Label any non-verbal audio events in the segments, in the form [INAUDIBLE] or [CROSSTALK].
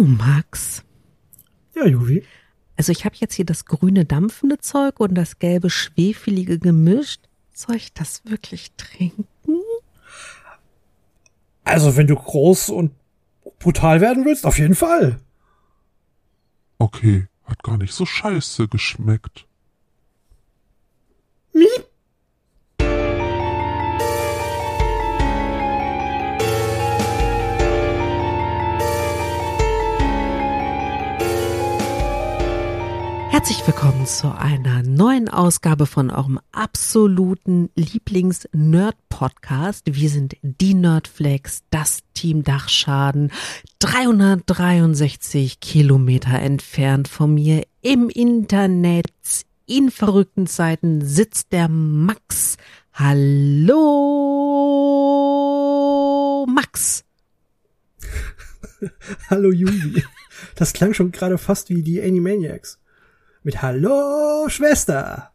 Du, Max. Ja, Juvi. Also ich habe jetzt hier das grüne dampfende Zeug und das gelbe schwefelige gemischt. Soll ich das wirklich trinken? Also, wenn du groß und brutal werden willst, auf jeden Fall. Okay, hat gar nicht so scheiße geschmeckt. Miep. Herzlich willkommen zu einer neuen Ausgabe von eurem absoluten Lieblings-Nerd-Podcast. Wir sind die Nerdflex, das Team Dachschaden, 363 Kilometer entfernt von mir im Internet. In verrückten Zeiten sitzt der Max. Hallo, Max. [LAUGHS] Hallo, Juvi. Das klang schon gerade fast wie die Animaniacs mit Hallo Schwester.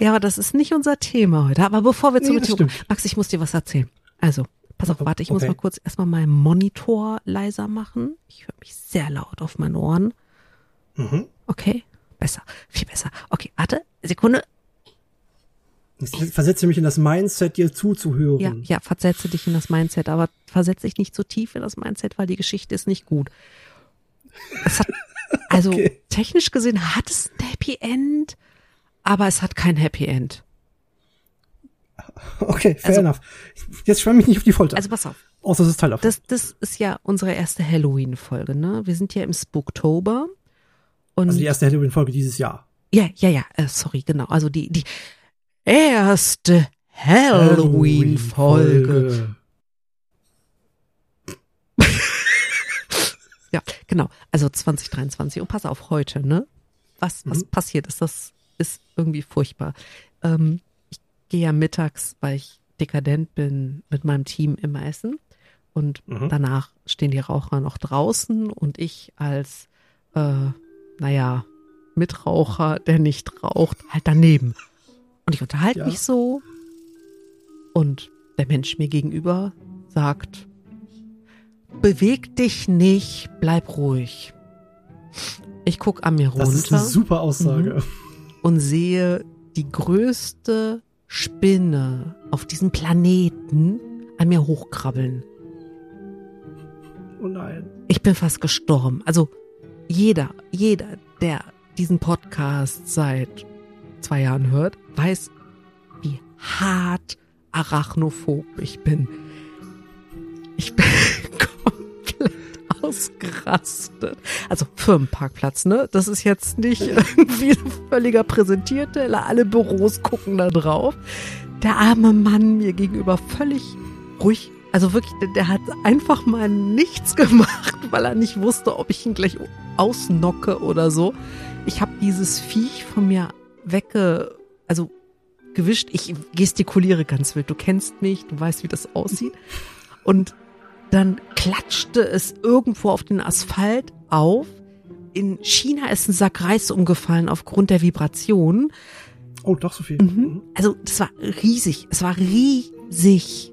Ja, aber das ist nicht unser Thema heute. Aber bevor wir zum Nee, das Thema. Max, ich muss dir was erzählen. Also, pass auf, warte, ich muss Okay. mal kurz erstmal meinen Monitor leiser machen. Ich höre mich sehr laut auf meinen Ohren. Mhm. Okay, besser, viel besser. Okay, warte, Sekunde. Ich versetze mich in das Mindset, dir zuzuhören. Ja, ja, versetze dich in das Mindset, aber versetze dich nicht so tief in das Mindset, weil die Geschichte ist nicht gut. Es hat, also Okay. technisch gesehen hat es ein Happy End, aber es hat kein Happy End. Okay, fair Also- enough. Jetzt schwamm mich nicht auf die Folter. Also pass auf. Außer es ist Teil. Das, das ist ja unsere erste Halloween-Folge, ne? Wir sind ja im Spooktober. Und also die erste Halloween-Folge dieses Jahr. ja, ja, ja, äh, sorry, genau. Also die, die erste Halloween-Folge. Ja, genau. Also 2023. Und pass auf, heute, ne? Was, was Mhm. passiert ist, das ist irgendwie furchtbar. Ähm, ich gehe ja mittags, weil ich dekadent bin, mit meinem Team immer essen. Und Mhm. danach stehen die Raucher noch draußen und ich als, äh, naja, Mitraucher, der nicht raucht, halt daneben. Und ich unterhalte Ja. mich so und der Mensch mir gegenüber sagt, beweg dich nicht, bleib ruhig. Ich guck an mir Das ist runter eine super Aussage. Mhm. und sehe die größte Spinne auf diesem Planeten an mir hochkrabbeln. Oh nein. Ich bin fast gestorben. Also jeder, jeder, der diesen Podcast seit zwei Jahren hört, weiß, wie hart arachnophob ich bin. Ausgerastet. Also Firmenparkplatz, ne? Das ist jetzt nicht irgendwie ein [LAUGHS] völliger Präsentierte. Alle Büros gucken da drauf. Der arme Mann mir gegenüber völlig ruhig. Also wirklich, der, hat einfach mal nichts [LAUGHS] gemacht, weil er nicht wusste, ob ich ihn gleich ausnocke oder so. Ich habe dieses Viech von mir wegge, also gewischt. Ich gestikuliere ganz wild. Du kennst mich, du weißt, wie das aussieht. Und dann klatschte es irgendwo auf den Asphalt auf. In China ist ein Sack Reis umgefallen aufgrund der Vibration. Oh, doch so viel. Mhm. Also das war riesig. Es war riesig.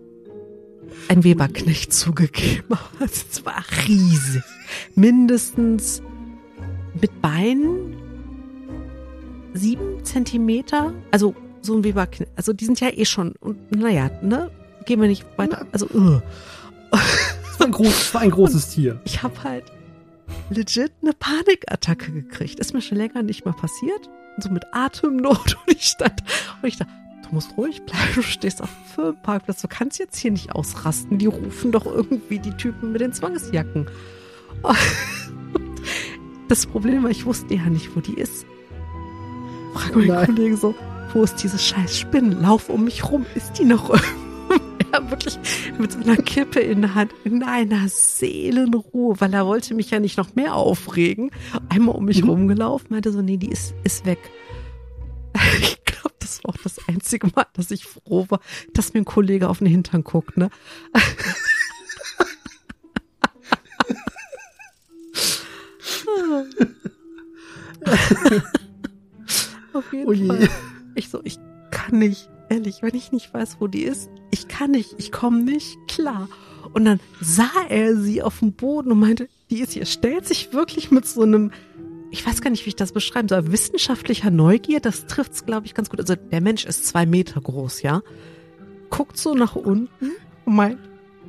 Ein Weberknecht zugegeben. [LAUGHS] Es war riesig. Mindestens mit Beinen sieben Zentimeter. Also so ein Weberknecht. Also die sind ja eh schon. Und naja, ne? Gehen wir nicht weiter. Also uh. [LAUGHS] Es war ein, groß, es war ein großes Tier. ich habe halt legit eine Panikattacke gekriegt. Ist mir schon länger nicht mehr passiert. So mit Atemnot [LAUGHS] und ich stand und ich dachte, du musst ruhig bleiben, du stehst auf dem Firmenparkplatz, du kannst jetzt hier nicht ausrasten. Die rufen doch irgendwie die Typen mit den Zwangsjacken. [LAUGHS] Das Problem war, ich wusste ja nicht, wo die ist. Frag meinen Nein. Kollegen so, wo ist diese scheiß Spinne? Lauf um mich rum, ist die noch [LAUGHS] er wirklich mit so einer Kippe in der Hand in einer Seelenruhe, weil er wollte mich ja nicht noch mehr aufregen. Einmal um mich Mhm. rumgelaufen, meinte so, nee, die ist, ist weg. [LAUGHS] Ich glaube, das war auch das einzige Mal, dass ich froh war, dass mir ein Kollege auf den Hintern guckt, ne? [LAUGHS] auf jeden Oh. Fall. Ich so, ich kann nicht, ehrlich, wenn ich nicht weiß, wo die ist, ich kann nicht, ich komme nicht klar. Und dann sah er sie auf dem Boden und meinte, die ist hier, stellt sich wirklich mit so einem, ich weiß gar nicht, wie ich das beschreiben soll, wissenschaftlicher Neugier, das trifft's, glaube ich, ganz gut. Also der Mensch ist zwei Meter groß, ja. Guckt so nach unten und meint,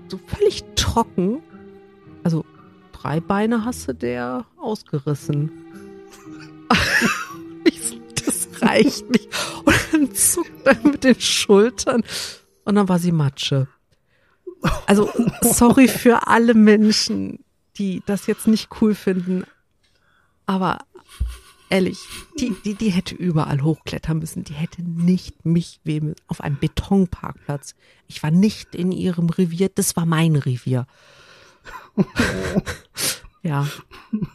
so völlig trocken, also drei Beine hast du der ausgerissen. [LAUGHS] Das reicht nicht. Und dann zuckt er mit den Schultern und dann war sie Matsche. Also, sorry für alle Menschen, die das jetzt nicht cool finden, aber ehrlich, die, die, die hätte überall hochklettern müssen. Die hätte nicht mich wem auf einem Betonparkplatz. Ich war nicht in ihrem Revier, das war mein Revier. ja,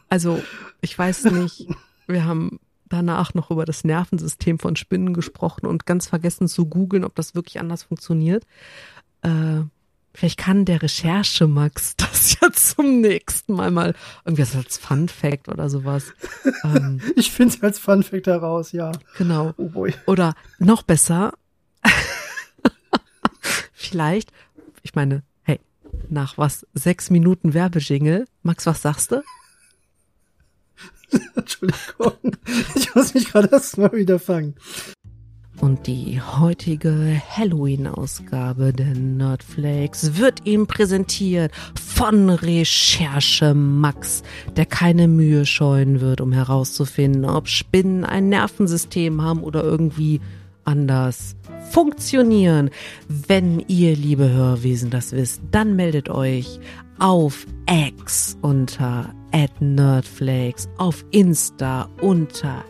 also ich weiß nicht, wir haben danach noch über das Nervensystem von Spinnen gesprochen und ganz vergessen zu googeln, ob das wirklich anders funktioniert. Äh, vielleicht kann der Recherche Max [LAUGHS] das ja zum nächsten Mal mal irgendwie als Fun Fact oder sowas. Ähm, [LAUGHS] Ich finde es als Fun Fact heraus, ja. genau. Oh boy. Oder noch besser, [LAUGHS] vielleicht, ich meine, hey, nach was? Sechs Minuten Werbejingle. Max, was sagst du? [LAUGHS] Entschuldigung. Ich muss mich gerade erst mal wieder fangen. Und die heutige Halloween-Ausgabe der Nerdflakes wird ihm präsentiert von Recherche Max, der keine Mühe scheuen wird, um herauszufinden, ob Spinnen ein Nervensystem haben oder irgendwie anders funktionieren. Wenn ihr, liebe Hörwesen, das wisst, dann meldet euch auf X unter @nerdflakes, auf Insta unter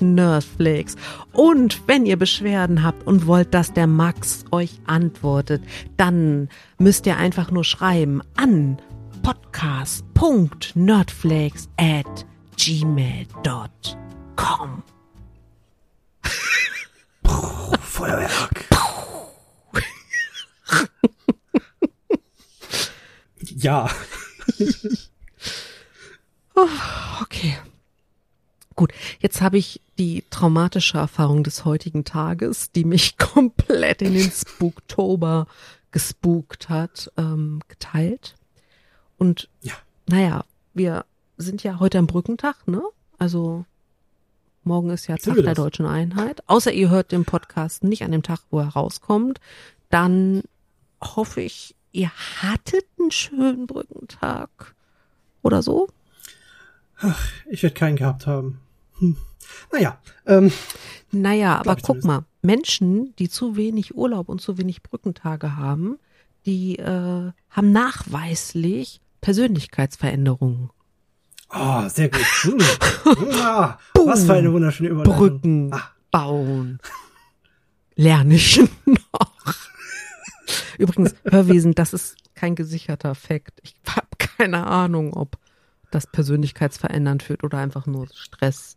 @nerdflakes und wenn ihr Beschwerden habt und wollt, dass der Max euch antwortet, dann müsst ihr einfach nur schreiben an podcast.nerdflakes at gmail.com. Feuerwerk. [LAUGHS] ja. [LAUGHS] Okay. Gut, jetzt habe ich die traumatische Erfahrung des heutigen Tages, die mich [LAUGHS] komplett in den Spooktober gespukt hat, ähm, geteilt. Und Ja. naja, wir sind ja heute am Brückentag, ne? Also morgen ist ja Tag der deutschen Einheit. Außer ihr hört den Podcast nicht an dem Tag, wo er rauskommt. Dann hoffe ich, ihr hattet einen schönen Brückentag oder so. Ich werde keinen gehabt haben. Hm. Naja, ähm, Naja, aber guck mal, Menschen, die zu wenig Urlaub und zu wenig Brückentage haben, die äh, haben nachweislich Persönlichkeitsveränderungen. ah, sehr gut. [LAUGHS] Hm. Ah, was für eine wunderschöne Überleitung. Brücken Ah, bauen. Lerne ich [LAUGHS] noch. Übrigens, Hörwesen, das ist kein gesicherter Fakt. Ich habe keine Ahnung, ob das persönlichkeitsverändernd führt oder einfach nur Stress.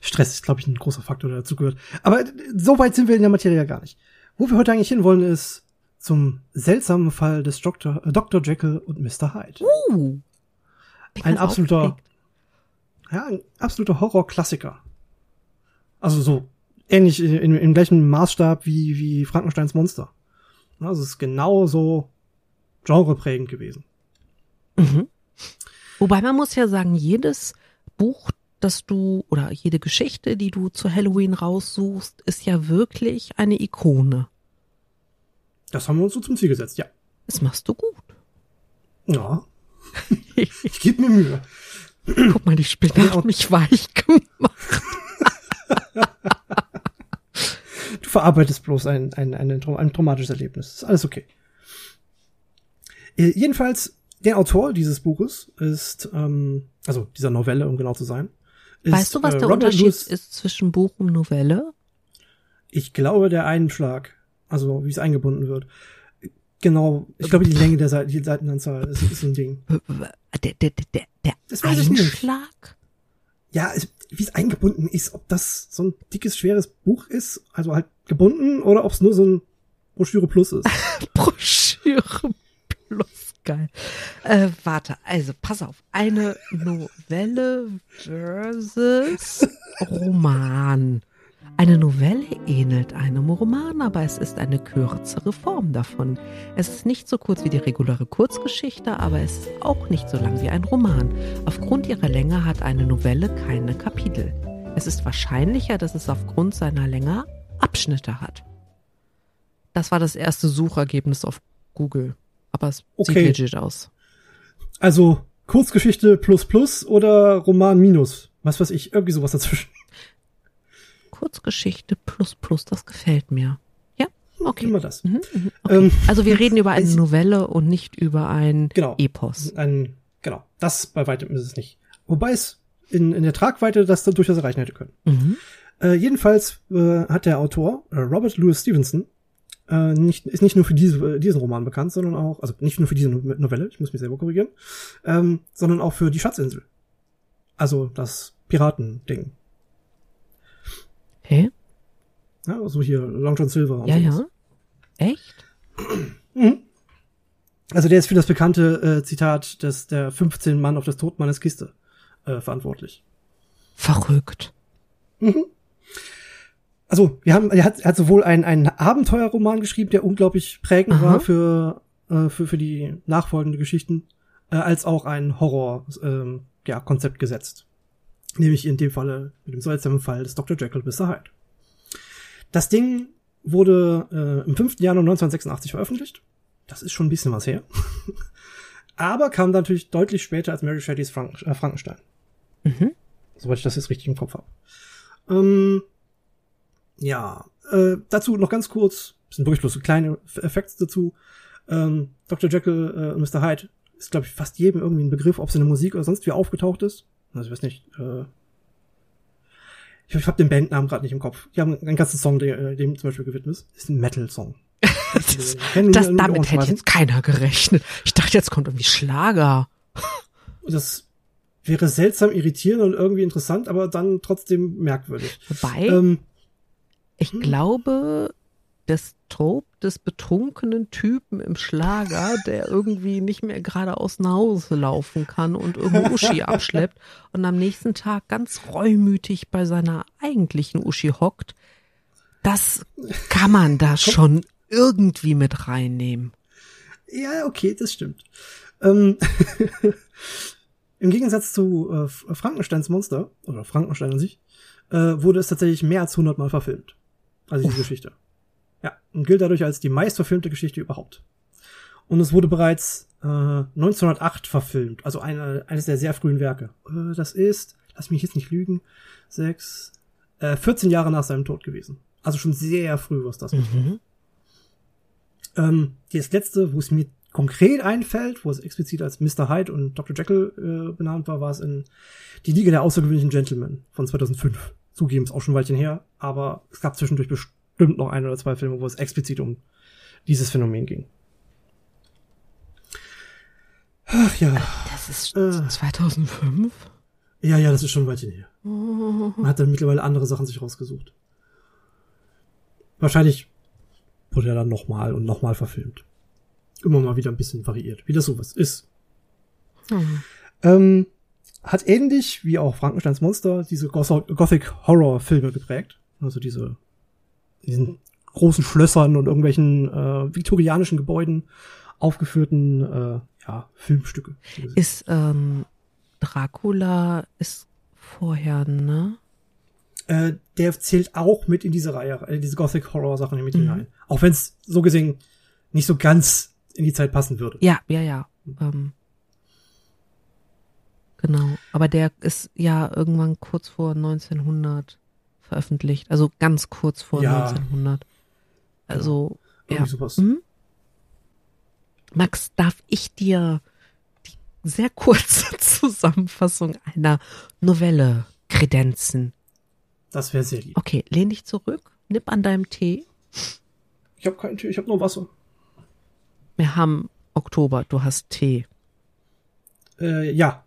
Stress ist, glaube ich, ein großer Faktor, der dazu gehört. Aber äh, so weit sind wir in der Materie ja gar nicht. Wo wir heute eigentlich hinwollen, ist zum seltsamen Fall des Dr. Äh, Dr. Jekyll und Mr. Hyde. Uh, Ein absoluter, ja, ein absoluter Horrorklassiker. Also so ähnlich in, in, im gleichen Maßstab wie, wie Frankensteins Monster. Also es ist genau so genreprägend gewesen. Mhm. Wobei man muss ja sagen, jedes Buch, das du oder jede Geschichte, die du zu Halloween raussuchst, ist ja wirklich eine Ikone. Das haben wir uns so zum Ziel gesetzt, ja. Das machst du gut. Ja, [LAUGHS] ich gebe mir Mühe. Guck mal, die Spinne hat mich weich gemacht. [LAUGHS] Du verarbeitest bloß ein, ein, ein, ein, ein traumatisches Erlebnis. Ist alles okay. Äh, jedenfalls, der Autor dieses Buches ist, ähm, also dieser Novelle, um genau zu sein. Ist, Weißt du, was äh, der Robert Unterschied Louis- ist zwischen Buch und Novelle? Ich glaube, der Einschlag, also wie es eingebunden wird. Genau, ich glaube, die Länge der Seiten, die Seitenanzahl ist, ist ein Ding. Der, der, der, der Das weiß ich nicht. Einschlag? Ja, es, wie es eingebunden ist, ob das so ein dickes, schweres Buch ist, also halt gebunden, oder ob es nur so ein Broschüre Plus ist. [LAUGHS] Broschüre plus geil. Äh, warte, also pass auf. Eine Novelle versus Roman. Eine Novelle ähnelt einem Roman, aber es ist eine kürzere Form davon. Es ist nicht so kurz wie die reguläre Kurzgeschichte, aber es ist auch nicht so lang wie ein Roman. Aufgrund ihrer Länge hat eine Novelle keine Kapitel. Es ist wahrscheinlicher, dass es aufgrund seiner Länge Abschnitte hat. Das war das erste Suchergebnis auf Google. Aber es Okay. sieht legit aus. Also Kurzgeschichte plus plus oder Roman minus. Was weiß ich, irgendwie sowas dazwischen. Kurzgeschichte plus plus, das gefällt mir. Ja, okay. Immer das. Mhm, mhm, okay. Ähm, Also wir reden über eine Novelle und nicht über ein Genau. Epos. Ein, genau, das bei weitem ist es nicht. Wobei es in, in der Tragweite das dann durchaus erreichen hätte können. Mhm. Äh, jedenfalls äh, hat der Autor, äh, Robert Louis Stevenson, äh, nicht, ist nicht nur für diese, diesen Roman bekannt, sondern auch, also nicht nur für diese No- Novelle, ich muss mich selber korrigieren, ähm, sondern auch für die Schatzinsel. Also das Piratending. Okay. Ja, also hier Long John Silver. und Ja, sowas. ja. Echt? Mhm. Also der ist für das bekannte äh, Zitat des der 15 Mann auf des Todmannes Kiste äh, verantwortlich. Verrückt. Also, wir haben, er hat, er hat sowohl einen, einen Abenteuerroman geschrieben, der unglaublich prägend Aha. war für, äh, für, für die nachfolgende Geschichten, äh, als auch ein Horror, ähm, ja, Konzept gesetzt. Nämlich in dem Falle, mit dem seltsamen Fall des Dr. Jekyll Mr. Hyde. Das Ding wurde äh, im 5. Januar 1986 veröffentlicht. Das ist schon ein bisschen was her. [LAUGHS] Aber kam dann natürlich deutlich später als Mary Shelleys Frank äh, Frankenstein. Mhm. Soweit ich das jetzt richtig im Kopf habe. Ähm, ja, äh, dazu noch ganz kurz, sind wirklich bloß kleine Effekte dazu. Ähm, Dr. Jekyll äh, und Mr. Hyde ist, glaube ich, fast jedem irgendwie ein Begriff, ob es in der Musik oder sonst wie aufgetaucht ist. Also ich weiß nicht, äh, ich, ich habe den Bandnamen gerade nicht im Kopf. Die haben einen ganzen Song, der äh, dem zum Beispiel gewidmet ist. Ist ein Metal-Song. [LAUGHS] das, Kennen das, damit hätte jetzt keiner gerechnet. Ich dachte, jetzt kommt irgendwie Schlager. [LAUGHS] Das wäre seltsam irritierend und irgendwie interessant, aber dann trotzdem merkwürdig. Wobei, Ähm, ich glaube, das Trope des betrunkenen Typen im Schlager, der irgendwie nicht mehr geradeaus nach Hause laufen kann und irgendwo [LAUGHS] Uschi abschleppt und am nächsten Tag ganz reumütig bei seiner eigentlichen Uschi hockt, das kann man da schon irgendwie mit reinnehmen. Ja, okay, das stimmt. Ähm, [LAUGHS] Im Gegensatz zu äh, Frankensteins Monster, oder Frankenstein an sich, äh, wurde es tatsächlich mehr als 100 Mal verfilmt. Also diese Geschichte. Ja, und gilt dadurch als die meistverfilmte Geschichte überhaupt. Und es wurde bereits äh, 1908 verfilmt, also eine, eines der sehr frühen Werke. Äh, das ist, lass mich jetzt nicht lügen, sechs, äh, 14 Jahre nach seinem Tod gewesen. Also schon sehr früh, was das. Mhm. Ähm, das letzte, wo es mir konkret einfällt, wo es explizit als Mr. Hyde und Dr. Jekyll äh, benannt war, war es in Die Liga der außergewöhnlichen Gentlemen von 2005. Zugeben, ist auch schon ein Weilchen her, aber es gab zwischendurch bestimmt noch ein oder zwei Filme, wo es explizit um dieses Phänomen ging. Ach ja, Das ist Äh. 2005? ja, ja, das ist schon ein Weilchen her. Man hat dann mittlerweile andere Sachen sich rausgesucht. Wahrscheinlich wurde er dann nochmal und nochmal verfilmt. Immer mal wieder ein bisschen variiert, wie das sowas ist. Hm. Ähm, hat ähnlich wie auch Frankensteins Monster diese Goth- Gothic-Horror-Filme geprägt. Also diese diesen großen Schlössern und irgendwelchen äh, viktorianischen Gebäuden aufgeführten äh, ja, Filmstücke. Ist ähm, Dracula ist vorher, ne? äh, der zählt auch mit in diese Reihe, äh, diese Gothic-Horror-Sachen mit Mhm. hinein. Auch wenn es so gesehen nicht so ganz in die Zeit passen würde. Ja, ja, ja. Ähm, genau. Aber der ist ja irgendwann kurz vor 1900 veröffentlicht. Also ganz kurz vor Ja. 1900. Also, ja. Irgendwie sowas. Mhm. Max, darf ich dir die sehr kurze [LAUGHS] Zusammenfassung einer Novelle kredenzen? Das wäre sehr lieb. Okay, lehn dich zurück, nipp an deinem Tee. Ich habe keinen Tee, ich habe nur Wasser. Wir haben Oktober, du hast Tee. Äh, ja,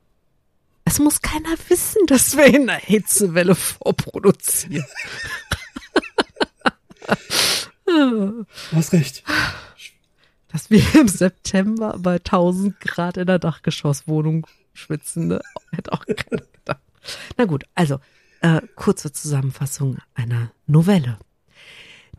Es muss keiner wissen, dass wir in einer Hitzewelle vorproduzieren. du hast recht. Dass wir im September bei 1000 Grad in der Dachgeschosswohnung schwitzen, ne? Hätte auch keiner gedacht. Na gut, also, Äh, kurze Zusammenfassung einer Novelle.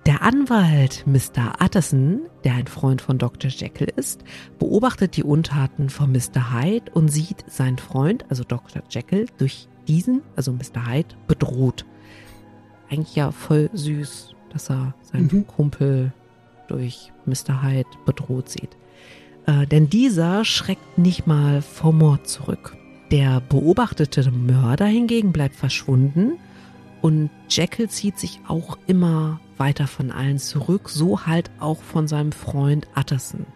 Der Anwalt Mr. Utterson, der ein Freund von Dr. Jekyll ist, beobachtet die Untaten von Mr. Hyde und sieht seinen Freund, also Dr. Jekyll, durch diesen, also Mr. Hyde, bedroht. Eigentlich ja voll süß, dass er seinen Mhm. Kumpel durch Mr. Hyde bedroht sieht. Äh, denn dieser schreckt nicht mal vor Mord zurück. Der beobachtete Mörder hingegen bleibt verschwunden und Jekyll zieht sich auch immer weiter von allen zurück, so halt auch von seinem Freund Utterson.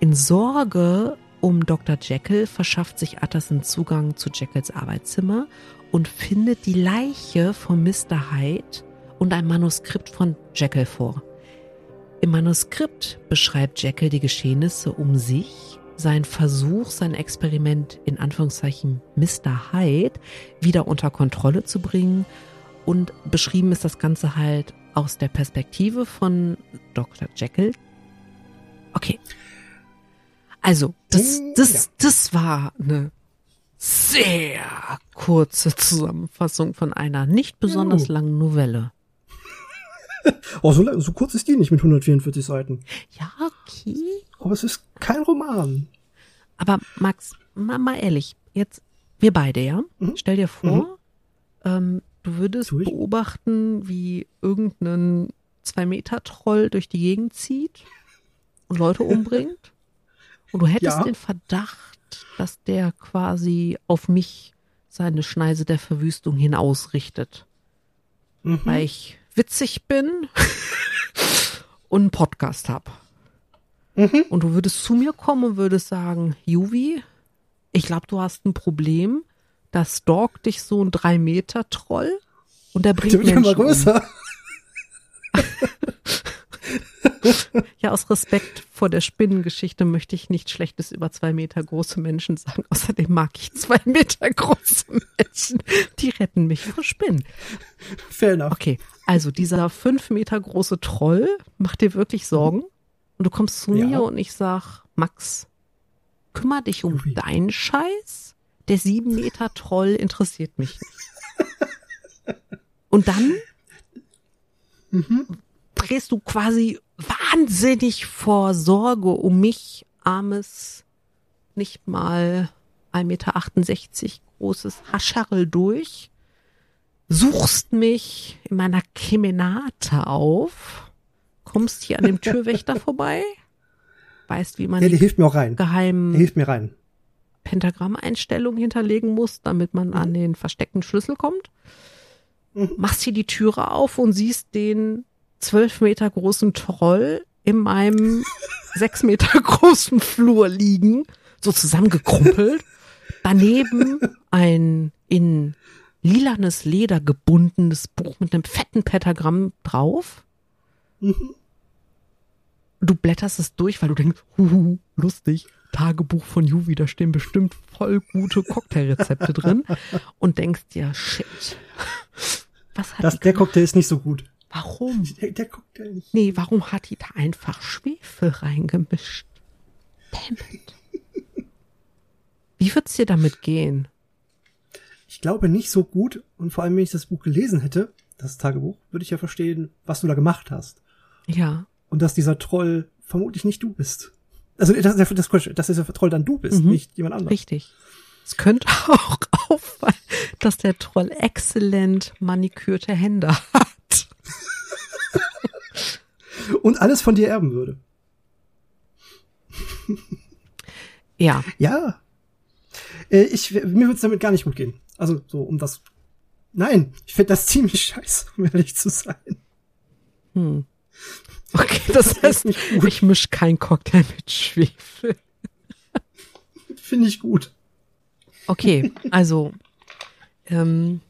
In Sorge um Dr. Jekyll verschafft sich Utterson Zugang zu Jekylls Arbeitszimmer und findet die Leiche von Mr. Hyde und ein Manuskript von Jekyll vor. Im Manuskript beschreibt Jekyll die Geschehnisse um sich, seinen Versuch, sein Experiment in Anführungszeichen Mr. Hyde wieder unter Kontrolle zu bringen und beschrieben ist das Ganze halt aus der Perspektive von Dr. Jekyll. Okay. Also, das, Hm, das, das war eine sehr kurze Zusammenfassung von einer nicht besonders langen Novelle. Oh, so, lang- so kurz ist die nicht mit 144 Seiten. Ja, okay. Aber es ist kein Roman. Aber Max, mal, mal ehrlich, jetzt wir beide, ja? Mhm. Stell dir vor, ähm, du würdest beobachten, wie irgendein Zwei-Meter-Troll durch die Gegend zieht und Leute [LAUGHS] umbringt. Und du hättest Ja. den Verdacht, dass der quasi auf mich seine Schneise der Verwüstung hin ausrichtet. Mhm. Weil ich witzig bin [LAUGHS] und einen Podcast hab. Mhm. Und du würdest zu mir kommen und würdest sagen, Juvi, ich glaube, du hast ein Problem. Da stalkt dich so ein drei Meter Troll und der Der bringt wird ja Menschen immer größer. Um. [LAUGHS] Ja, aus Respekt vor der Spinnengeschichte möchte ich nicht Schlechtes über zwei Meter große Menschen sagen. Außerdem mag ich zwei [LAUGHS] Meter große Menschen. Die retten mich vor Spinnen. Fair enough. Okay, also dieser fünf Meter große Troll macht dir wirklich Sorgen. Und du kommst zu Ja. mir und ich sag, Max, kümmer dich um Ui. deinen Scheiß. Der sieben Meter Troll interessiert mich nicht. Und dann Mhm. drehst du quasi wahnsinnig vor Sorge um mich, armes, nicht mal 1,68 Meter großes Hascharl durch, suchst mich in meiner Kemenate auf, kommst hier an dem [LAUGHS] Türwächter vorbei, weißt, wie man Ja, die hilft mir auch rein. Der geheimen hilft mir rein. Pentagrammeinstellungen hinterlegen muss, damit man an den versteckten Schlüssel kommt. Machst hier die Türe auf und siehst den zwölf Meter großen Troll in meinem [LAUGHS] sechs Meter großen Flur liegen, so zusammengekrumpelt. Daneben ein in lilanes Leder gebundenes Buch mit einem fetten Pentagramm drauf. Mhm. Du blätterst es durch, weil du denkst, huhu, lustig, Tagebuch von Juvi, da stehen bestimmt voll gute Cocktailrezepte drin [LAUGHS] und denkst dir, shit, was hat Das, der? Cocktail ist nicht so gut. Warum? Der, der Cocktail nicht. Nee, warum hat die da einfach Schwefel reingemischt? Damn it. [LAUGHS] Wie wird's dir damit gehen? Ich glaube nicht so gut. Und vor allem, wenn ich das Buch gelesen hätte, das Tagebuch, würde ich ja verstehen, was du da gemacht hast. Ja, Und dass dieser Troll vermutlich nicht du bist. Also, das, das, das, Quatsch, dass dieser Troll dann du bist, Mhm. nicht jemand anderes. richtig. Es könnte [LAUGHS] auch auffallen, dass der Troll exzellent manikürte Hände hat. [LAUGHS] Und alles von dir erben würde. Ja, Ja. Äh, ich, mir würde es damit gar nicht gut gehen. Also, so, um das. Nein, ich finde das [LAUGHS] ziemlich scheiße, um ehrlich zu sein. Hm. Okay, das heißt, nicht ich misch kein Cocktail mit Schwefel. Finde ich gut. Okay, [LAUGHS] also ähm,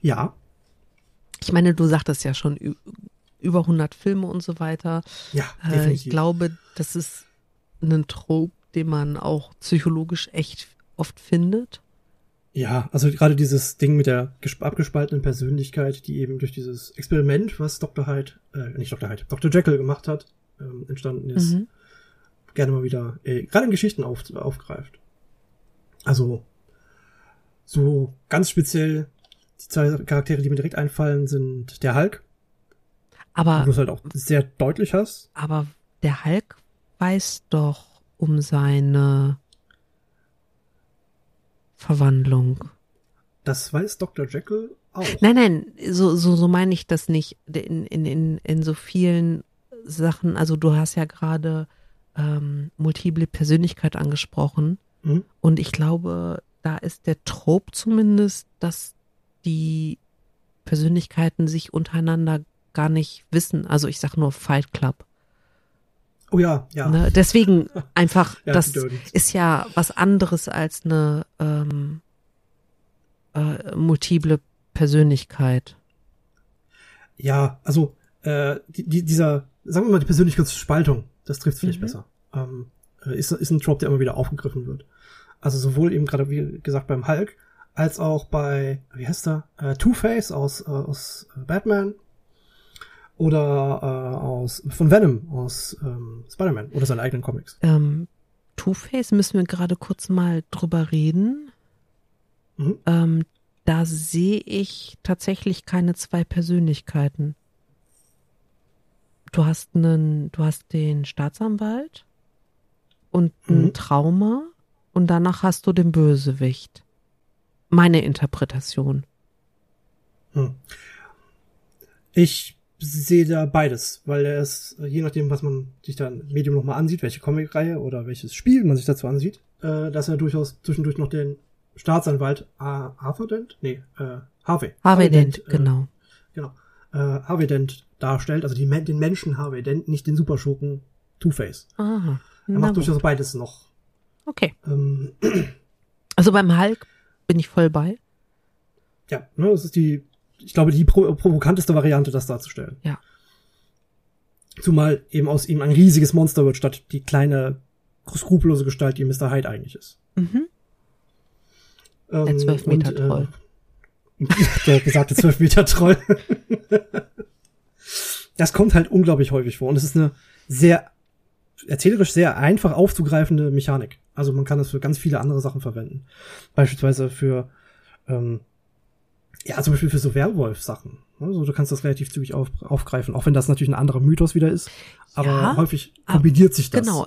Ja. ich meine, du sagtest ja schon über 100 Filme und so weiter. Ja, Äh, definitiv. ich glaube, das ist ein Trope, den man auch psychologisch echt oft findet. Ja, also gerade dieses Ding mit der gesp- abgespaltenen Persönlichkeit, die eben durch dieses Experiment, was Dr. Hyde, äh, nicht Dr. Hyde, Dr. Jekyll gemacht hat, ähm, entstanden ist, Mhm. gerne mal wieder, äh, gerade in Geschichten auf, aufgreift. Also, So ganz speziell die zwei Charaktere, die mir direkt einfallen, sind der Hulk, Aber wo du es halt auch sehr deutlich hast. Aber der Hulk weiß doch um seine Verwandlung. Das weiß Dr. Jekyll auch. Nein, nein, so, so, so meine ich das nicht. In, in, in, in so vielen Sachen, also du hast ja gerade ähm, multiple Persönlichkeit angesprochen. Mhm. Und ich glaube, da ist der Trope zumindest, dass die Persönlichkeiten sich untereinander gar nicht wissen. Also ich sag nur Fight Club. Oh ja, ja. Ne? Deswegen [LAUGHS] einfach, Ja, das ist ja was anderes als eine ähm, äh, multiple Persönlichkeit. Ja, also äh, die, die, dieser, sagen wir mal, die Persönlichkeitsspaltung, das trifft vielleicht Mhm. besser. Ähm, äh, ist, ist ein Trope, der immer wieder aufgegriffen wird. Also sowohl eben gerade, wie gesagt, beim Hulk, als auch bei, wie heißt er, äh, Two-Face aus, äh, aus äh, Batman oder äh, aus von Venom aus ähm, Spider-Man oder seine eigenen Comics. Ähm, Two-Face müssen wir gerade kurz mal drüber reden. Mhm. Ähm, da sehe ich tatsächlich keine zwei Persönlichkeiten. Du hast einen, du hast den Staatsanwalt und ein Mhm. Trauma und danach hast du den Bösewicht. Meine Interpretation. Hm. Ich sehe da beides, weil er ist, äh, je nachdem, was man sich da im Medium nochmal ansieht, welche Comicreihe oder welches Spiel man sich dazu ansieht, äh, dass er durchaus zwischendurch noch den Staatsanwalt A- Arthur Dent? Nee, äh, Harvey. Harvey Dent, äh, genau. Genau. Äh, Harvey Dent darstellt, also die, den Menschen Harvey Dent, nicht den Superschurken Two-Face. Aha. Er macht gut. durchaus beides noch. Okay. Ähm, [CLEARS THROAT] Also beim Hulk bin ich voll bei. ja, ne, das ist die, ich glaube, die pro provokanteste Variante, das darzustellen. Ja. Zumal eben aus ihm ein riesiges Monster wird, statt die kleine, skrupellose Gestalt, die Mr. Hyde eigentlich ist. Mhm. Ähm, Der 12 Meter äh, Troll. [LAUGHS] der gesagte 12 Meter Troll. das kommt halt unglaublich häufig vor. Und es ist eine sehr, erzählerisch sehr einfach aufzugreifende Mechanik. Also man kann das für ganz viele andere Sachen verwenden. Beispielsweise für, ähm, ja, zum Beispiel für so Werwolf-Sachen. Also du kannst das relativ zügig auf, aufgreifen, auch wenn das natürlich ein anderer Mythos wieder ist. Aber Ja, häufig aber- kombiniert sich das. Genau.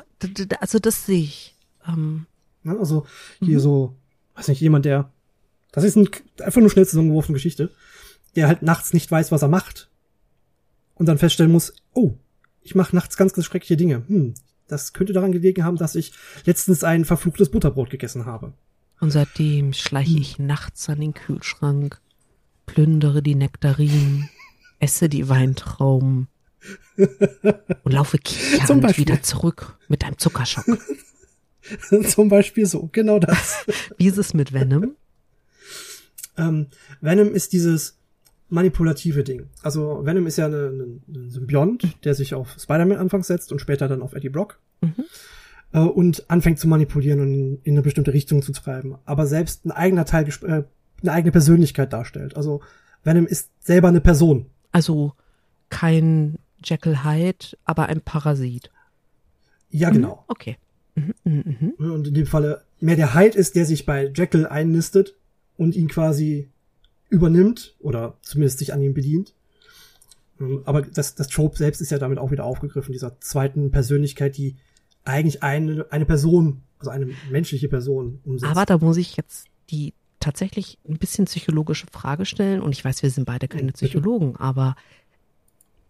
Also das sehe ich. Ähm, Ne? Also hier Mhm. so, weiß nicht, jemand, der, das ist ein, einfach nur schnell zusammengeworfene Geschichte, der halt nachts nicht weiß, was er macht und dann feststellen muss, oh, ich mache nachts ganz, ganz schreckliche Dinge. Hm, das könnte daran gelegen haben, dass ich letztens ein verfluchtes Butterbrot gegessen habe. Und seitdem schleiche ich nachts an den Kühlschrank, plündere die Nektarinen, [LAUGHS] esse die Weintrauben und laufe kichernd wieder zurück mit einem Zuckerschock. [LAUGHS] Zum Beispiel so, genau das. [LAUGHS] Wie ist es mit Venom? ähm, Venom ist dieses manipulative Ding. Also Venom ist ja eine, eine, ein Symbiont, der sich auf Spider-Man anfangs setzt und später dann auf Eddie Brock. Mhm. äh, und anfängt zu manipulieren und in, in eine bestimmte Richtung zu treiben, aber selbst ein eigener Teil, äh, eine eigene Persönlichkeit darstellt. Also Venom ist selber eine Person. Also kein Jekyll Hyde, aber ein Parasit. Ja, Mhm. genau. Okay. Mhm, mhm, mhm. Und in dem Falle mehr der Hyde ist, der sich bei Jekyll einnistet und ihn quasi übernimmt oder zumindest sich an ihm bedient. Ähm, Aber das, das Trope selbst ist ja damit auch wieder aufgegriffen, dieser zweiten Persönlichkeit, die eigentlich eine, eine Person, also eine menschliche Person umsetzt. Aber da muss ich jetzt die tatsächlich ein bisschen psychologische Frage stellen. Und ich weiß, wir sind beide keine. Psychologen, [LAUGHS] aber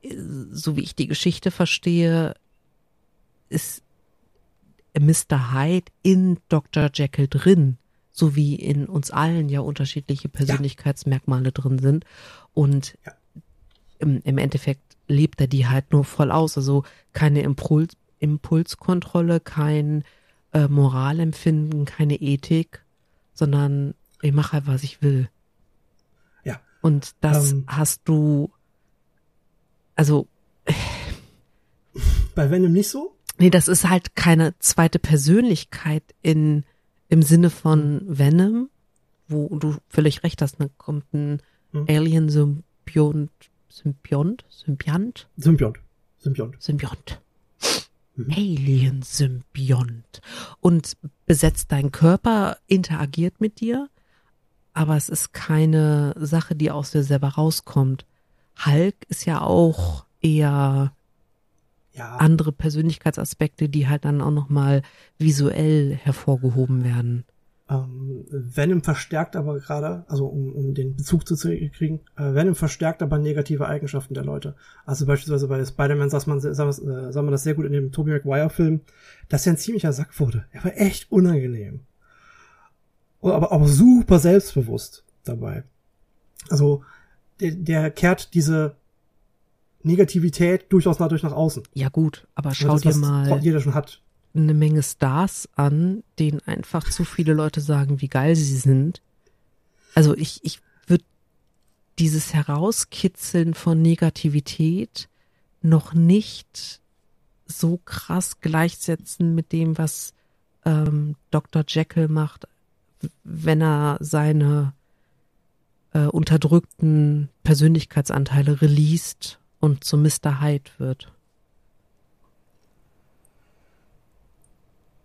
äh, so wie ich die Geschichte verstehe, ist Mr. Hyde in Dr. Jekyll drin, so wie in uns allen ja unterschiedliche Persönlichkeitsmerkmale drin sind. Und Ja. im, im Endeffekt lebt er die halt nur voll aus. Also keine Impuls, Impulskontrolle, kein äh, Moralempfinden, keine Ethik, sondern ich mache halt, was ich will. Ja. Und das Ähm. hast du, also, bei Venom nicht so. nee, das ist halt keine zweite Persönlichkeit in, im Sinne von Venom, wo du völlig recht hast, ne, kommt ein Mhm. Alien-Symbiont, Symbiont, Symbiont, Symbiont. Symbiont. Symbiont. Mhm. Alien-Symbiont. Und besetzt deinen Körper, interagiert mit dir, aber es ist keine Sache, die aus dir selber rauskommt. Hulk ist ja auch eher Ja, andere Persönlichkeitsaspekte, die halt dann auch nochmal visuell hervorgehoben werden. ähm, Venom verstärkt aber gerade, also um, um den Bezug zu kriegen, äh, Venom verstärkt aber negative Eigenschaften der Leute. Also beispielsweise bei Spider-Man sah man, sah, man- äh, sah man das sehr gut in dem Tobey Maguire-Film, dass er ein ziemlicher Sack wurde. Er war echt unangenehm. Aber auch super selbstbewusst dabei. Also der, der kehrt diese Negativität durchaus dadurch nach außen. Ja gut, aber Und schau das, dir mal jeder schon hat. eine Menge Stars an, denen einfach zu viele Leute sagen, wie geil sie sind. Also ich, ich würde dieses Herauskitzeln von Negativität noch nicht so krass gleichsetzen mit dem, was ähm, Dr. Jekyll macht, wenn er seine äh, unterdrückten Persönlichkeitsanteile released und zu Mr. Hyde wird.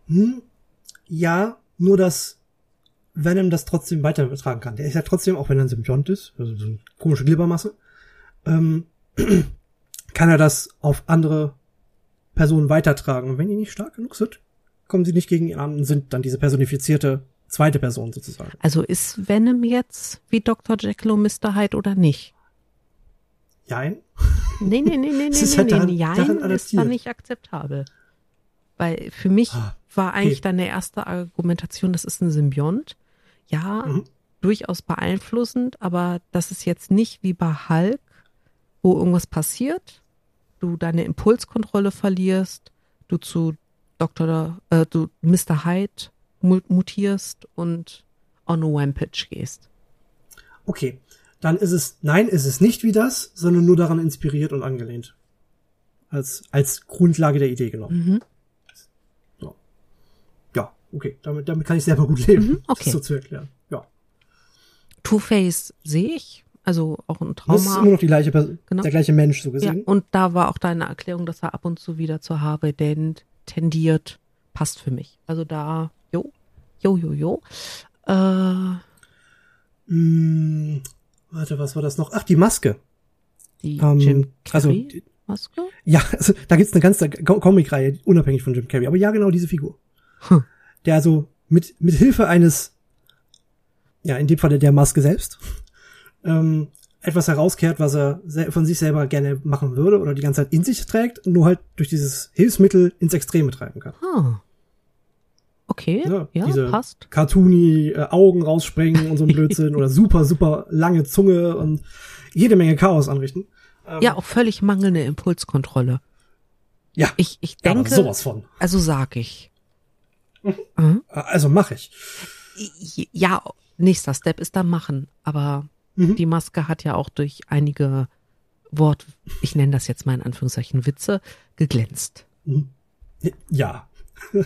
Hm, ja, nur dass Venom das trotzdem weiter übertragen kann. Der ist ja trotzdem, auch wenn er ein Symbiont ist, also so eine komische Glibbermasse, ähm, [CLEARS THROAT] kann er das auf andere Personen weitertragen. Und wenn die nicht stark genug sind, kommen sie nicht gegen ihn an und sind dann diese personifizierte zweite Person sozusagen. Also ist Venom jetzt wie Dr. Jekyll und Mr. Hyde oder nicht? Jein. Nee, nee, nee, nee, [LAUGHS] nee, nee, halt daran- nee. daran Jein ist adaptiert. da nicht akzeptabel. Weil für mich Ah, war eigentlich okay. deine erste Argumentation, das ist ein Symbiont. Ja, Mhm. durchaus beeinflussend, aber das ist jetzt nicht wie bei Hulk, wo irgendwas passiert, du deine Impulskontrolle verlierst, du zu Dr. Äh, du Mr. Hyde mutierst und on a Rampage gehst. Okay. Dann ist es, nein, ist es nicht wie das, sondern nur daran inspiriert und angelehnt. Als, als Grundlage der Idee genommen. Mhm. So. Ja, okay. Damit, damit kann ich selber gut leben. Mhm, okay. Das so zu erklären. Ja. Two-Face sehe ich, also auch ein Das ist Trauma. immer noch die gleiche, Person- Genau. der gleiche Mensch, so Ja, gesehen. und da war auch deine Erklärung, dass er ab und zu wieder zur Harvey Dent tendiert, passt für mich. Also da, jo, jo, jo. Äh, Hm, warte, was war das noch? Ach, die Maske. die Ähm, Jim also, Carrey die- Maske? ja, also, da gibt's eine ganze Co- Comic-Reihe, unabhängig von Jim Carrey. Aber ja, genau diese Figur. Hm. Der also mit, mit Hilfe eines, ja, in dem Falle der Maske selbst, ähm, etwas herauskehrt, was er von sich selber gerne machen würde oder die ganze Zeit in sich trägt, nur halt durch dieses Hilfsmittel ins Extreme treiben kann. Ah. Okay, Ja, ja, diese passt. cartoony äh, Augen rausspringen und so ein [LAUGHS] Blödsinn oder super, super lange Zunge und jede Menge Chaos anrichten. Ähm, Ja, auch völlig mangelnde Impulskontrolle. ja, Ich, ich denke, sowas von. also sag ich. Mhm. [LAUGHS] Also mache ich. Ja, nächster Step ist dann machen, aber Mhm. die Maske hat ja auch durch einige Wort, ich nenne das jetzt mal in Anführungszeichen Witze, geglänzt. Mhm. Ja. [LAUGHS]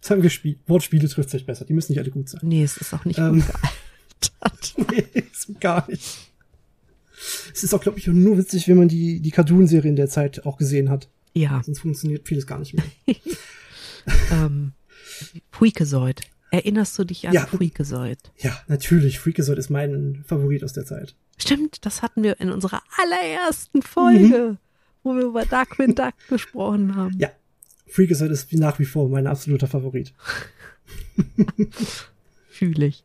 Sagen wir Spiel. Wortspiele trifft sich besser. Die müssen nicht alle gut sein. Nee, es ist auch nicht Ähm. gut gealtert. [LAUGHS] Nee, ist gar nicht. Es ist auch, glaube ich, nur witzig, wenn man die, die Cartoon-Serien der Zeit auch gesehen hat. Ja, Sonst funktioniert vieles gar nicht mehr. [LAUGHS] ähm, Freakazoid. Erinnerst du dich an Ja. Freakazoid? Ja, natürlich. Freakazoid ist mein Favorit aus der Zeit. Stimmt, das hatten wir in unserer allerersten Folge, wo wir über Darkwing Duck gesprochen haben. Ja. Freakazoid ist wie nach wie vor mein absoluter Favorit. [LAUGHS] Fühle ich.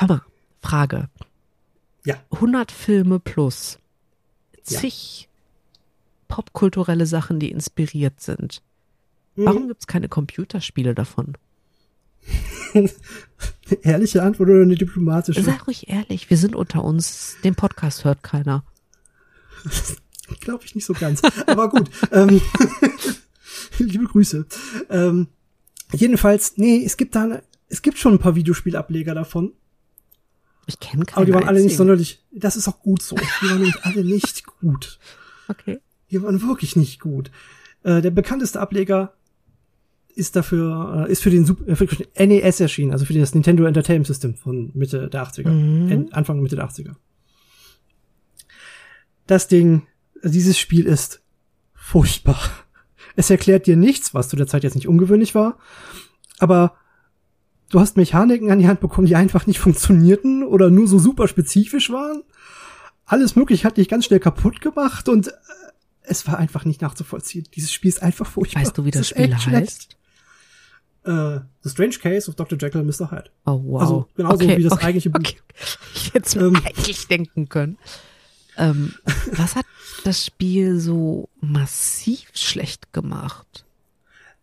Mal, Frage. Ja. 100 Filme plus. Ja. Zig popkulturelle Sachen, die inspiriert sind. Mhm. Warum gibt's keine Computerspiele davon? [LAUGHS] Ehrliche Antwort oder eine diplomatische? Sei ruhig ehrlich, wir sind unter uns. Den Podcast hört keiner. [LAUGHS] Glaube ich nicht so ganz. Aber gut. ähm, [LAUGHS] liebe Grüße. Ähm, jedenfalls, nee, es gibt da, es gibt schon ein paar Videospielableger davon. Ich kenne keinen Aber die waren alle nicht sonderlich, das ist auch gut so. Die waren nämlich alle nicht gut. Okay. Die waren wirklich nicht gut. Äh, der bekannteste Ableger ist dafür, äh, ist für den Super, äh, für den NES erschienen, also für das Nintendo Entertainment System von Mitte der 80er. Mhm. Anfang Mitte der 80er. Das Ding, dieses Spiel ist furchtbar. Es erklärt dir nichts, was zu der Zeit jetzt nicht ungewöhnlich war, aber du hast Mechaniken an die Hand bekommen, die einfach nicht funktionierten oder nur so super spezifisch waren. Alles mögliche hat dich ganz schnell kaputt gemacht und äh, es war einfach nicht nachzuvollziehen. Dieses Spiel ist einfach furchtbar. Weißt du, wie das Es ist Spiel heißt? Äh, The Strange Case of Dr. Jekyll and Mr. Hyde. Oh, wow. Also, genauso okay, wie das okay, eigentliche Buch. Okay. [LAUGHS] Ich hätte Ähm. mir eigentlich denken können. Ähm, was hat das Spiel so massiv schlecht gemacht?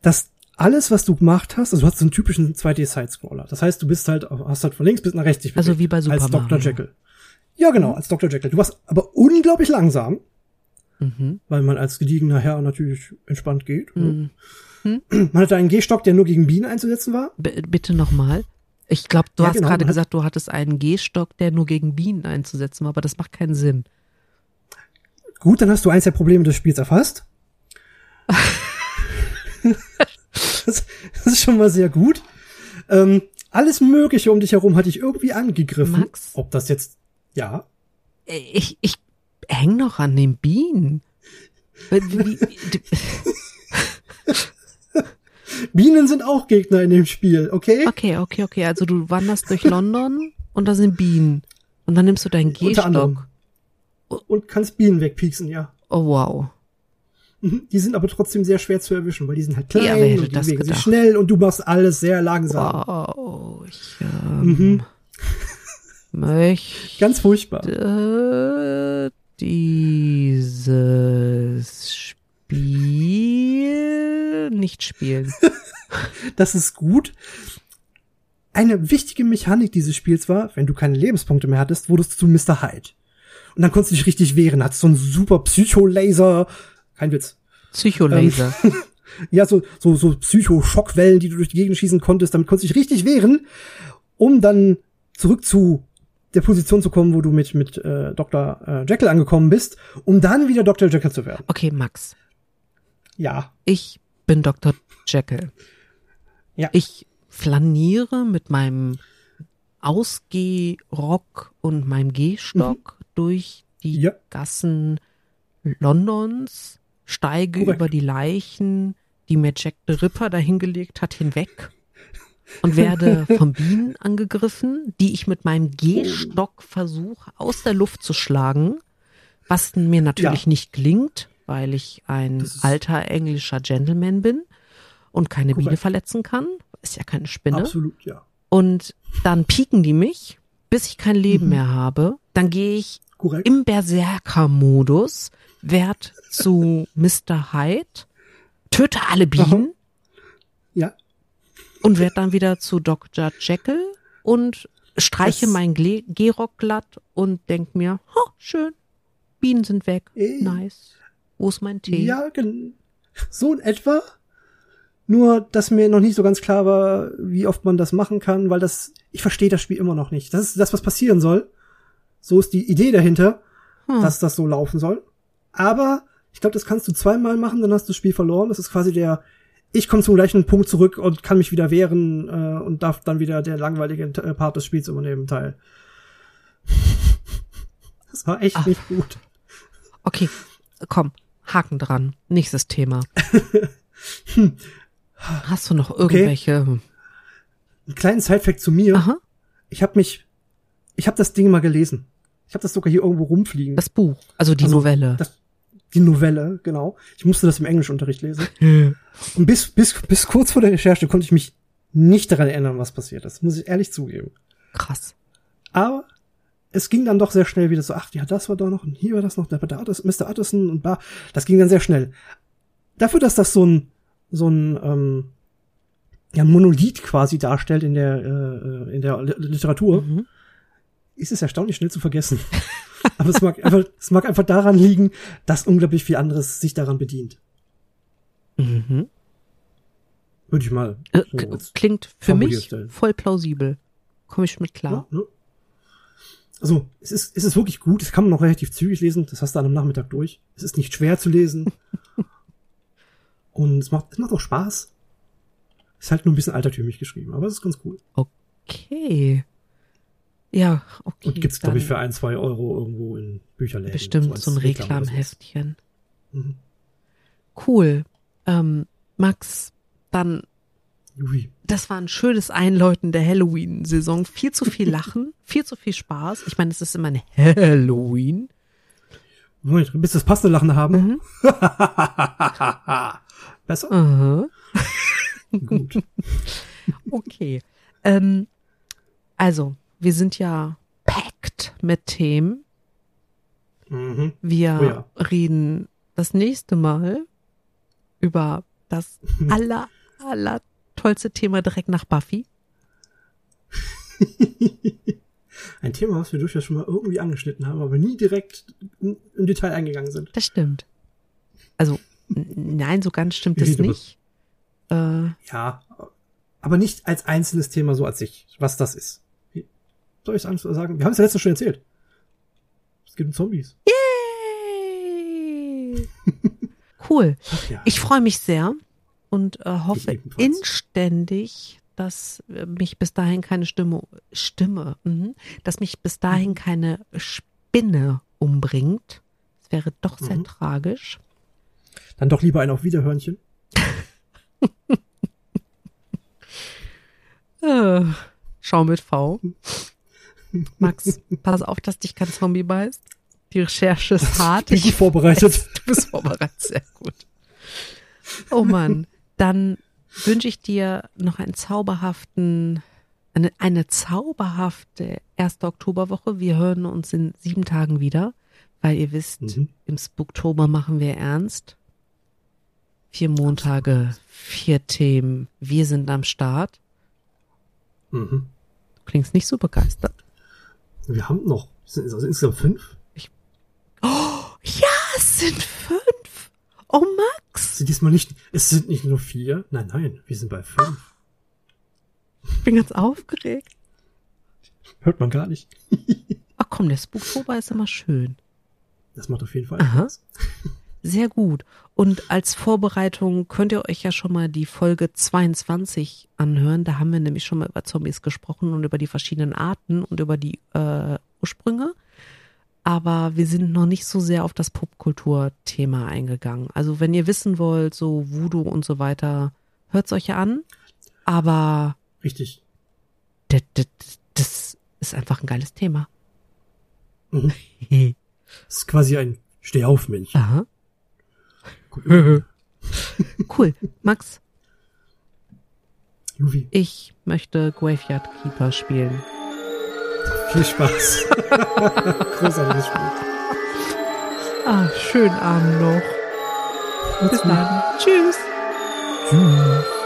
Das alles, was du gemacht hast, also du hast so einen typischen 2D-Side-Scroller. Das heißt, du bist halt, hast halt von links bis nach rechts dich Also bewegt, wie bei Super Als Dr. Mario. Jekyll. Ja, genau, als Dr. Jekyll. Du warst aber unglaublich langsam, Mhm. weil man als gediegener Herr natürlich entspannt geht. Mhm. [CLEARS THROAT] Man hatte einen Gehstock, der nur gegen Bienen einzusetzen war. B bitte nochmal. Ich glaube, du Ja, hast genau, gerade gesagt, du hattest einen Gehstock, der nur gegen Bienen einzusetzen war, aber das macht keinen Sinn. Gut, dann hast du eins der Probleme des Spiels erfasst. [LAUGHS] das, das ist schon mal sehr gut. Ähm, alles Mögliche um dich herum hatte ich irgendwie angegriffen. Max? Ob das jetzt, ja, Ich, ich häng noch an den Bienen. Wie, [LAUGHS] Bienen sind auch Gegner in dem Spiel, okay? okay, okay, okay. Also du wanderst durch London und da sind Bienen. Und dann nimmst du deinen. Gehstock. Und kannst Bienen wegpieksen, ja. Oh wow. Mhm. Die sind aber trotzdem sehr schwer zu erwischen, weil die sind halt klein Ja, und die bewegen sich schnell und du machst alles sehr langsam. Wow. Ich ähm, Mhm. möchte [LAUGHS] Ganz furchtbar. dieses Spiel nicht spielen. [LAUGHS] Das ist gut. Eine wichtige Mechanik dieses Spiels war, wenn du keine Lebenspunkte mehr hattest, wurdest du Mr. Hyde. Und dann konntest du dich richtig wehren. Hattest so einen super Psycho-Laser. Kein Witz. Psycholaser. [LAUGHS] Ja, so, so, so Psycho-Schockwellen, die du durch die Gegend schießen konntest. Damit konntest du dich richtig wehren, um dann zurück zu der Position zu kommen, wo du mit, mit äh, Dr. Äh, Jekyll angekommen bist, um dann wieder Dr. Jekyll zu werden. Okay, Max. Ja. Ich bin Dr. Jekyll. Ja. Ich flaniere mit meinem Ausgehrock und meinem Gehstock durch die. Ja. Gassen Londons, steige Korrekt. über die Leichen, die mir Jack the Ripper dahingelegt hat, hinweg [LAUGHS] und werde von Bienen angegriffen, die ich mit meinem Gehstock versuche aus der Luft zu schlagen, was mir natürlich Ja. nicht gelingt, weil ich ein alter englischer Gentleman bin und keine Biene Korrekt. verletzen kann. Ist ja keine Spinne. Absolut, ja. Und dann pieken die mich, bis ich kein Leben Mhm. mehr habe. Dann gehe ich Korrekt. im Berserker-Modus, werd zu Mr. Hyde, töte alle Bienen ja. und werd dann wieder zu Dr. Jekyll und streiche Es- mein Gle Gehrock glatt und denk mir, ha, schön, Bienen sind weg, Äh, nice. Wo ist mein Tee? Ja, gen- so in etwa. Nur, dass mir noch nicht so ganz klar war, wie oft man das machen kann, weil das, ich verstehe das Spiel immer noch nicht. Das ist das, was passieren soll. So ist die Idee dahinter, Hm. dass das so laufen soll. Aber ich glaube, das kannst du zweimal machen, dann hast du das Spiel verloren. Das ist quasi der, ich komme zum gleichen Punkt zurück und kann mich wieder wehren äh, und darf dann wieder der langweilige äh, Part des Spiels übernehmen, Teil. [LAUGHS] Das war echt Ach. nicht gut. Okay, komm, Haken dran. Nächstes Thema. [LAUGHS] [LAUGHS] Hast du noch irgendwelche? Einen kleinen Sidefact zu mir. Aha, Ich habe mich, ich habe das Ding mal gelesen. Ich habe das sogar hier irgendwo rumfliegen. das Buch, also die Also, Novelle. Das, die Novelle, genau. Ich musste das im Englischunterricht lesen. [LAUGHS] Und bis, bis, bis kurz vor der Recherche konnte ich mich nicht daran erinnern, was passiert ist. Muss ich ehrlich zugeben. Krass. Aber es ging dann doch sehr schnell wieder so, ach ja, das war da noch und hier war das noch, der Mr. Addison, Mr. Addison und bla. Das ging dann sehr schnell. Dafür, dass das so ein, so ein, ähm, ja, Monolith quasi darstellt in der, äh, in der Li- Literatur, Mhm. ist es erstaunlich schnell zu vergessen. [LAUGHS] Aber es mag einfach, es mag einfach daran liegen, dass unglaublich viel anderes sich daran bedient. Mhm. Würde ich mal Äh, so als klingt für mich stellen. voll plausibel. Komme ich mit klar. Ja, ne? Also, es ist, es ist wirklich gut. Das kann man noch relativ zügig lesen. Das hast du an einem Nachmittag durch. Es ist nicht schwer zu lesen. Und es macht, es macht auch Spaß. Ist halt nur ein bisschen altertümlich geschrieben, aber es ist ganz cool. Okay. Ja, okay. Und gibt's, glaube ich, für ein, zwei Euro irgendwo in Bücherläden. bestimmt als so ein. Reklamheftchen. Mhm. Cool. Ähm, Max, dann Ui. Das war ein schönes Einläuten der Halloween-Saison. Viel zu viel [LAUGHS] Lachen, viel zu viel Spaß. Ich meine, es ist immer ein Halloween. Moment, bis das passende Lachen haben. Mhm. [LAUGHS] [LAUGHS] Besser? Aha. [LAUGHS] Gut. [LAUGHS] Okay. Ähm, also, wir sind ja packed mit Themen. Mhm. Wir Oh ja. reden das nächste Mal über das aller, aller tollste Thema direkt nach Buffy. [LAUGHS] Ein Thema, was wir durchaus schon mal irgendwie angeschnitten haben, aber nie direkt im Detail eingegangen sind. Das stimmt. Also, nein, so ganz stimmt es nicht. Äh, Ja, aber nicht als einzelnes Thema so als sich, was das ist. Wie- Soll ich es anders sagen? Wir haben es ja letztens schon erzählt. Es geht um Zombies. yay! [LAUGHS] cool. Ja. Ich freue mich sehr und äh, hoffe inständig, dass äh, mich bis dahin keine Stimme, Stimme, mhm, dass mich bis dahin keine Spinne umbringt. Das wäre doch sehr Mhm. tragisch. Dann doch lieber ein auf Wiederhörnchen. Äh, schau mit V. Max, pass auf, dass dich kein Zombie beißt. Die Recherche ist [LAUGHS] hart. Bin ich vorbereitet. [LAUGHS] Du bist vorbereitet, sehr gut. Oh Mann, dann wünsche ich dir noch einen zauberhaften, eine, eine zauberhafte erste Oktoberwoche. Wir hören uns in sieben Tagen wieder, weil ihr wisst, Mhm. im Spooktober machen wir ernst. Vier Montage, vier Themen. Wir sind am Start. Mhm. Du klingst nicht so begeistert. Wir haben noch, es sind also insgesamt fünf. Ja, es sind fünf. Oh, Max. Es sind diesmal nicht, es sind nicht nur vier. Nein, nein, wir sind bei fünf. Ich bin ganz aufgeregt. Hört man gar nicht. Ach komm, der Spooktober ist immer schön. Das macht auf jeden Fall. Spaß. Sehr gut. Und als Vorbereitung könnt ihr euch ja schon mal die Folge 22 anhören. Da haben wir nämlich schon mal über Zombies gesprochen und über die verschiedenen Arten und über die äh, Ursprünge. Aber wir sind noch nicht so sehr auf das Popkultur-Thema eingegangen. Also wenn ihr wissen wollt, so Voodoo und so weiter, hört's euch ja an. Aber Richtig. das, das, das ist einfach ein geiles Thema. Mhm. Das [LAUGHS] ist quasi ein Stehaufmännchen. Aha. Cool. [LAUGHS] Cool. Max, Juvi, ich möchte Graveyard Keeper spielen. viel Spaß. [LAUGHS] Großartiges Spiel. Ah, schönen Abend noch. Bis dann. Tschüss. Tschüss.